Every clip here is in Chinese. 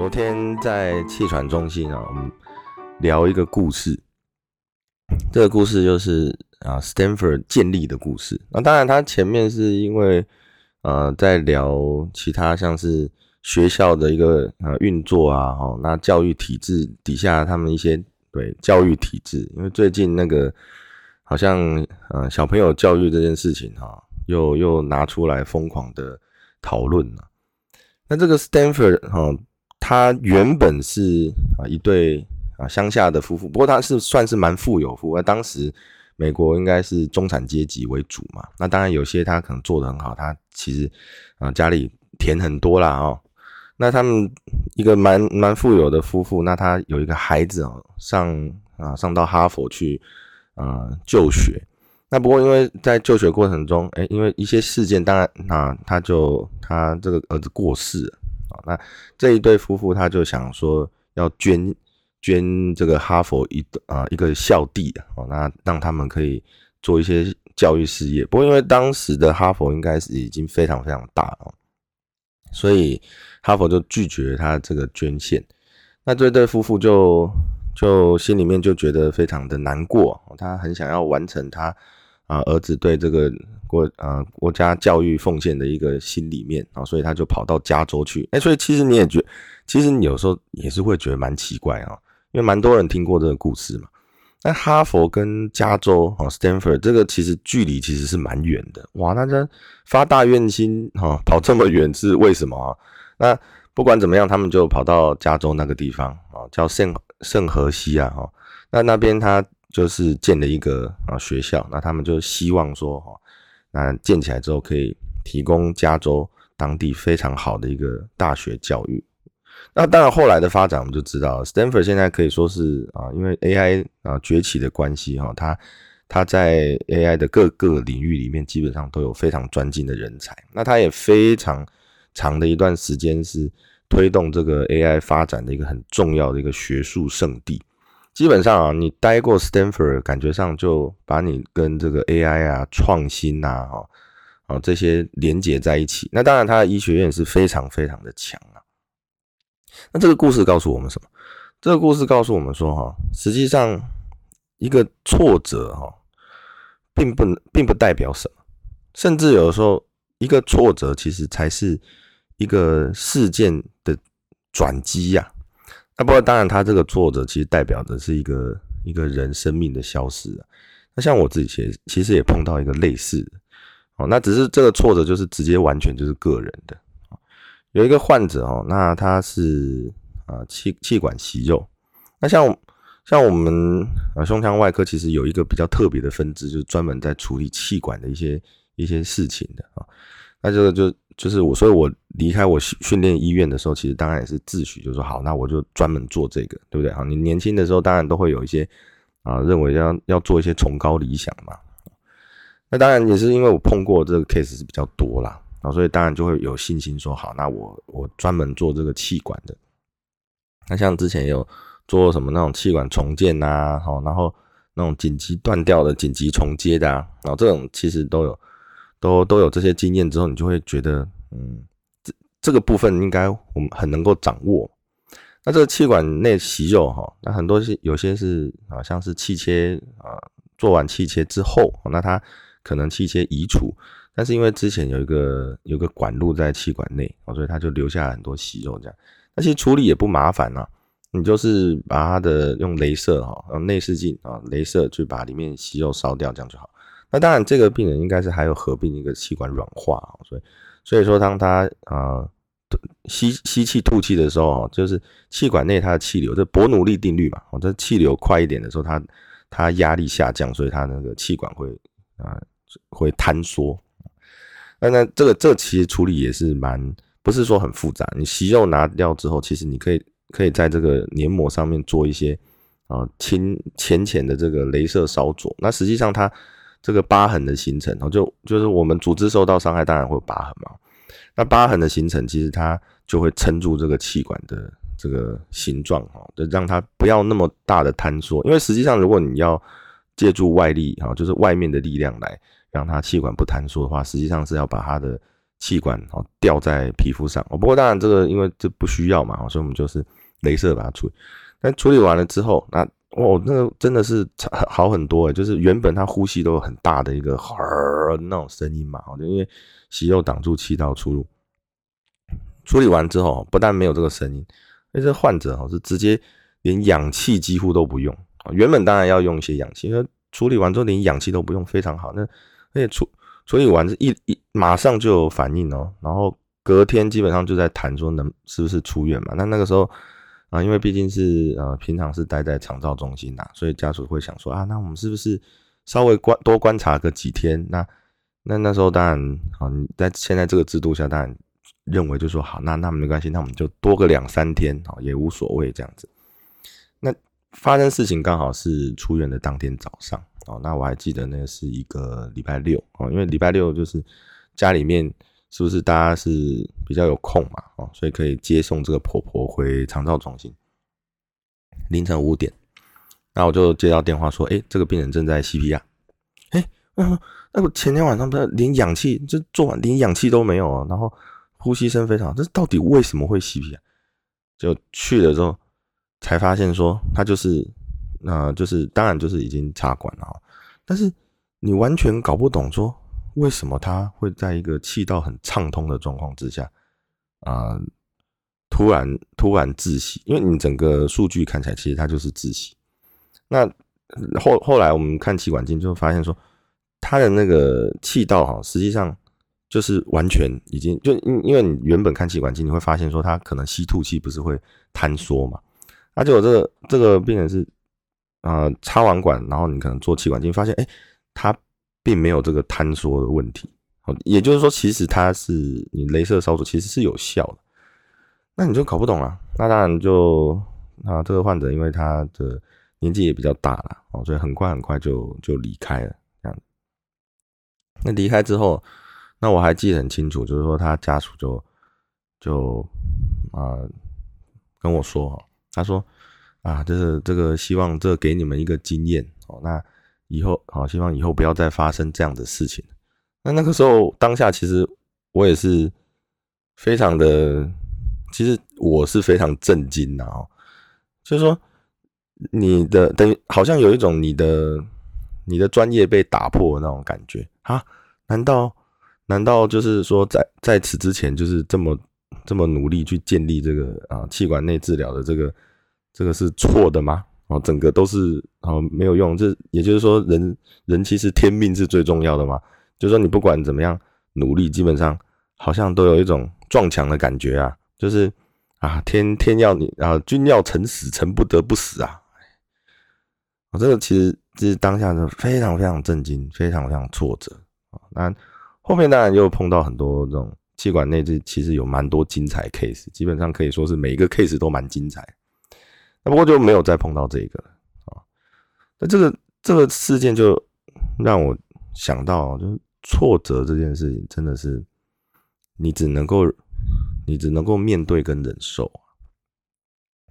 昨天在气喘中心啊，我们聊一个故事。这个故事就是啊，Stanford 建立的故事。那当然，它前面是因为呃，在聊其他像是学校的一个呃运作啊，哦，那教育体制底下他们一些对教育体制，因为最近那个。好像呃小朋友教育这件事情哈，又又拿出来疯狂的讨论了。那这个 Stanford 哈，他原本是啊一对啊乡下的夫妇，不过他是算是蛮富有夫。那当时美国应该是中产阶级为主嘛。那当然有些他可能做的很好，他其实啊家里田很多啦哦。那他们一个蛮蛮富有的夫妇，那他有一个孩子哦，上啊上到哈佛去。呃，就学，那不过因为在就学过程中，哎，因为一些事件，当然，那他就他这个儿子过世了那这一对夫妇他就想说要捐捐这个哈佛一啊一个校地哦，那让他们可以做一些教育事业。不过因为当时的哈佛应该是已经非常非常大了，所以哈佛就拒绝他这个捐献。那这对夫妇就。就心里面就觉得非常的难过，他很想要完成他啊儿子对这个国啊国家教育奉献的一个心里面啊，所以他就跑到加州去。哎，所以其实你也觉，其实你有时候也是会觉得蛮奇怪啊，因为蛮多人听过这个故事嘛。那哈佛跟加州啊，Stanford 这个其实距离其实是蛮远的，哇，那这发大愿心哈，跑这么远是为什么啊？那不管怎么样，他们就跑到加州那个地方啊，叫圣。圣荷西啊，哈，那那边他就是建了一个啊学校，那他们就希望说，哈，那建起来之后可以提供加州当地非常好的一个大学教育。那当然后来的发展我们就知道，Stanford 现在可以说是啊，因为 AI 啊崛起的关系，哈，它它在 AI 的各个领域里面基本上都有非常专精的人才。那它也非常长的一段时间是。推动这个 AI 发展的一个很重要的一个学术圣地，基本上啊，你待过 Stanford，感觉上就把你跟这个 AI 啊、创新呐、哈啊这些连接在一起。那当然，它的医学院是非常非常的强啊。那这个故事告诉我们什么？这个故事告诉我们说，哈，实际上一个挫折哈，并不并不代表什么，甚至有的时候，一个挫折其实才是。一个事件的转机呀，那不过当然，他这个作者其实代表的是一个一个人生命的消失啊。那像我自己其实其实也碰到一个类似的哦，那只是这个挫折就是直接完全就是个人的有一个患者哦，那他是啊气气管息肉，那像像我们啊胸腔外科其实有一个比较特别的分支，就是专门在处理气管的一些一些事情的啊。那这个就。就是我，所以我离开我训训练医院的时候，其实当然也是自诩，就是说好，那我就专门做这个，对不对？好，你年轻的时候当然都会有一些啊，认为要要做一些崇高理想嘛。那当然也是因为我碰过这个 case 是比较多啦，啊，所以当然就会有信心说好，那我我专门做这个气管的。那像之前有做什么那种气管重建呐，好，然后那种紧急断掉的、紧急重接的啊，然后这种其实都有。都都有这些经验之后，你就会觉得，嗯，这这个部分应该我们很能够掌握。那这个气管内息肉哈，那很多是有些是啊，像是气切啊，做完气切之后，那它可能气切移除，但是因为之前有一个有个管路在气管内，所以它就留下很多息肉这样。那其实处理也不麻烦呐，你就是把它的用镭射哈，用内视镜啊，镭射去把里面息肉烧掉，这样就好。那当然，这个病人应该是还有合并一个气管软化，所以所以说当他啊吸吸气吐气的时候，就是气管内它的气流，这伯努利定律嘛，哦，这气流快一点的时候，它它压力下降，所以它那个气管会啊会坍缩。那那这个这其实处理也是蛮不是说很复杂，你息肉拿掉之后，其实你可以可以在这个黏膜上面做一些啊轻浅浅的这个镭射烧灼。那实际上它这个疤痕的形成，哦，就就是我们组织受到伤害，当然会有疤痕嘛。那疤痕的形成，其实它就会撑住这个气管的这个形状，哈，就让它不要那么大的坍缩。因为实际上，如果你要借助外力，哈，就是外面的力量来让它气管不坍缩的话，实际上是要把它的气管哦吊在皮肤上。哦，不过当然这个因为这不需要嘛，所以我们就是镭射把它处理。但处理完了之后，那哦，那个真的是好很多诶，就是原本他呼吸都有很大的一个那种声音嘛，就因为息肉挡住气道出入。处理完之后，不但没有这个声音，而且患者哦是直接连氧气几乎都不用。原本当然要用一些氧气，因为处理完之后连氧气都不用，非常好。那而且处处理完一一马上就有反应哦，然后隔天基本上就在谈说能是不是出院嘛？那那个时候啊，因为毕竟是呃平常是待在长照中心呐，所以家属会想说啊，那我们是不是稍微观多观察个几天？那那那时候当然啊，你在现在这个制度下，当然认为就说好，那那没关系，那我们就多个两三天啊，也无所谓这样子。那发生事情刚好是出院的当天早上哦，那我还记得那是一个礼拜六哦，因为礼拜六就是家里面是不是大家是比较有空嘛哦，所以可以接送这个婆婆回长照中心。凌晨五点，那我就接到电话说，哎，这个病人正在 CPR，哎，那我前天晚上他连氧气就做完连氧气都没有啊，然后呼吸声非常好，这到底为什么会 CPR？就去了之后。才发现说他就是，那就是当然就是已经插管了，但是你完全搞不懂说为什么他会在一个气道很畅通的状况之下啊，突然突然窒息，因为你整个数据看起来其实他就是窒息。那后后来我们看气管镜就发现说他的那个气道哈，实际上就是完全已经就因因为你原本看气管镜你会发现说他可能吸吐气不是会坍缩嘛。而且我这个这个病人是，呃，插完管，然后你可能做气管镜，发现，哎，他并没有这个坍缩的问题。也就是说，其实它是你镭射烧灼其实是有效的。那你就搞不懂了。那当然就，啊，这个患者因为他的年纪也比较大了，哦，所以很快很快就就离开了。这样，那离开之后，那我还记得很清楚，就是说他家属就就啊跟我说。他说：“啊，就是这个，希望这给你们一个经验哦。那以后好，希望以后不要再发生这样的事情。那那个时候当下，其实我也是非常的，其实我是非常震惊的哦。就是说，你的等于好像有一种你的你的专业被打破的那种感觉啊？难道难道就是说，在在此之前就是这么？”这么努力去建立这个啊气管内治疗的这个这个是错的吗？哦，整个都是哦没有用。这也就是说，人人其实天命是最重要的嘛。就是说，你不管怎么样努力，基本上好像都有一种撞墙的感觉啊。就是啊，天天要你啊，君要臣死，臣不得不死啊。我这个其实是当下是非常非常震惊，非常非常挫折啊。那后面当然又碰到很多这种。气管内这其实有蛮多精彩 case，基本上可以说是每一个 case 都蛮精彩。那不过就没有再碰到这个了啊。那这个这个事件就让我想到，就是挫折这件事情真的是你只能够你只能够面对跟忍受，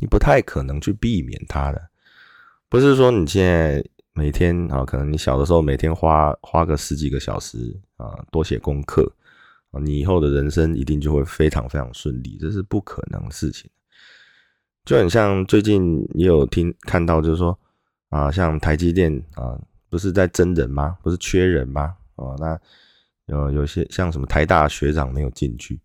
你不太可能去避免它的。不是说你现在每天啊，可能你小的时候每天花花个十几个小时啊，多写功课啊。你以后的人生一定就会非常非常顺利，这是不可能的事情。就很像最近也有听看到，就是说啊，像台积电啊，不是在真人吗？不是缺人吗？哦，那有有些像什么台大学长没有进去，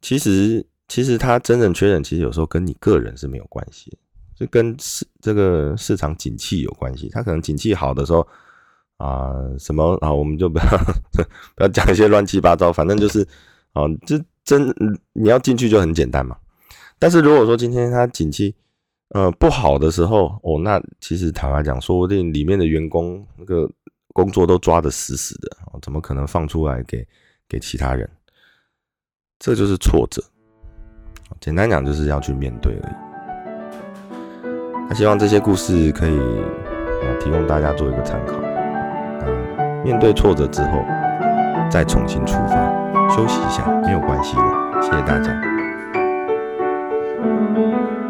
其实其实他真人缺人，其实有时候跟你个人是没有关系，就跟市这个市场景气有关系。他可能景气好的时候。啊，什么啊？我们就不要 不要讲一些乱七八糟，反正就是，啊，这真你要进去就很简单嘛。但是如果说今天它景气呃不好的时候，哦，那其实坦白讲，说不定里面的员工那个工作都抓得死死的，怎么可能放出来给给其他人？这就是挫折。简单讲，就是要去面对而已。那希望这些故事可以啊提供大家做一个参考。面对挫折之后，再重新出发，休息一下没有关系的。谢谢大家。thank you.